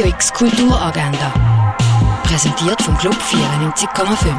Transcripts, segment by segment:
Radio X Kulturagenda. Präsentiert vom Club 94,5.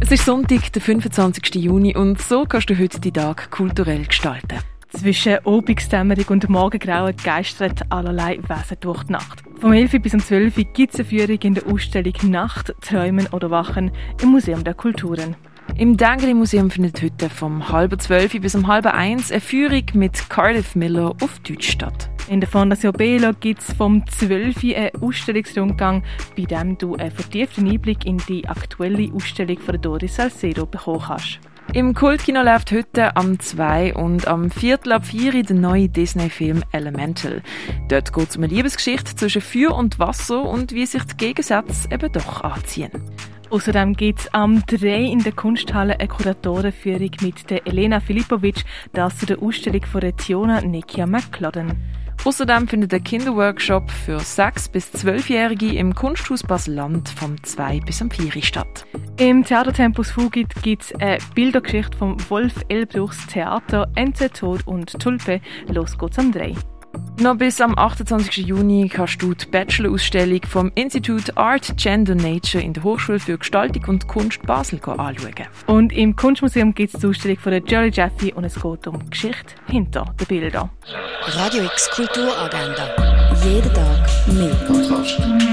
Es ist Sonntag, der 25. Juni und so kannst du heute die Tag kulturell gestalten. Zwischen Obigsdämmerung und Morgengrauen geistert allerlei Wesen durch die Nacht. Vom 11 bis um 12 Uhr gibt es eine Führung in der Ausstellung Nacht, Träumen oder Wachen im Museum der Kulturen. Im Dengeli Museum findet heute vom halb zwölf bis um halb eins eine Führung mit Cardiff Miller auf Deutsch statt. In der Fondation Belo gibt es vom 12 Uhr einen Ausstellungsrundgang, bei dem du einen vertieften Einblick in die aktuelle Ausstellung von Doris Salcedo bekommen kannst. Im Kultkino läuft heute am 2 und am Viertel ab 4 der neue Disney-Film Elemental. Dort geht es um eine Liebesgeschichte zwischen Feuer und Wasser und wie sich die Gegensätze eben doch anziehen. Außerdem gibt es am 3 in der Kunsthalle eine Kuratorenführung mit der Elena Filipovic, das zu der Ausstellung von Tiona Nikia McClodden. Außerdem findet ein Kinderworkshop für 6- bis 12-Jährige im Kunsthaus Basel-Land vom 2 bis am 4 statt. Im Theater Tempus Fugit gibt es eine Bildergeschichte vom Wolf Elbruchs Theater NZ Tod und Tulpe. Los geht's am 3. Noch bis am 28. Juni kannst du die Bachelor-Ausstellung vom Institut Art, Gender, Nature in der Hochschule für Gestaltung und Kunst Basel anschauen. Und im Kunstmuseum gibt es die Ausstellung von der Jolly Jeffy und es geht um die Geschichte hinter den Bildern. Radio X Kulturagenda. Jeden Tag mehr.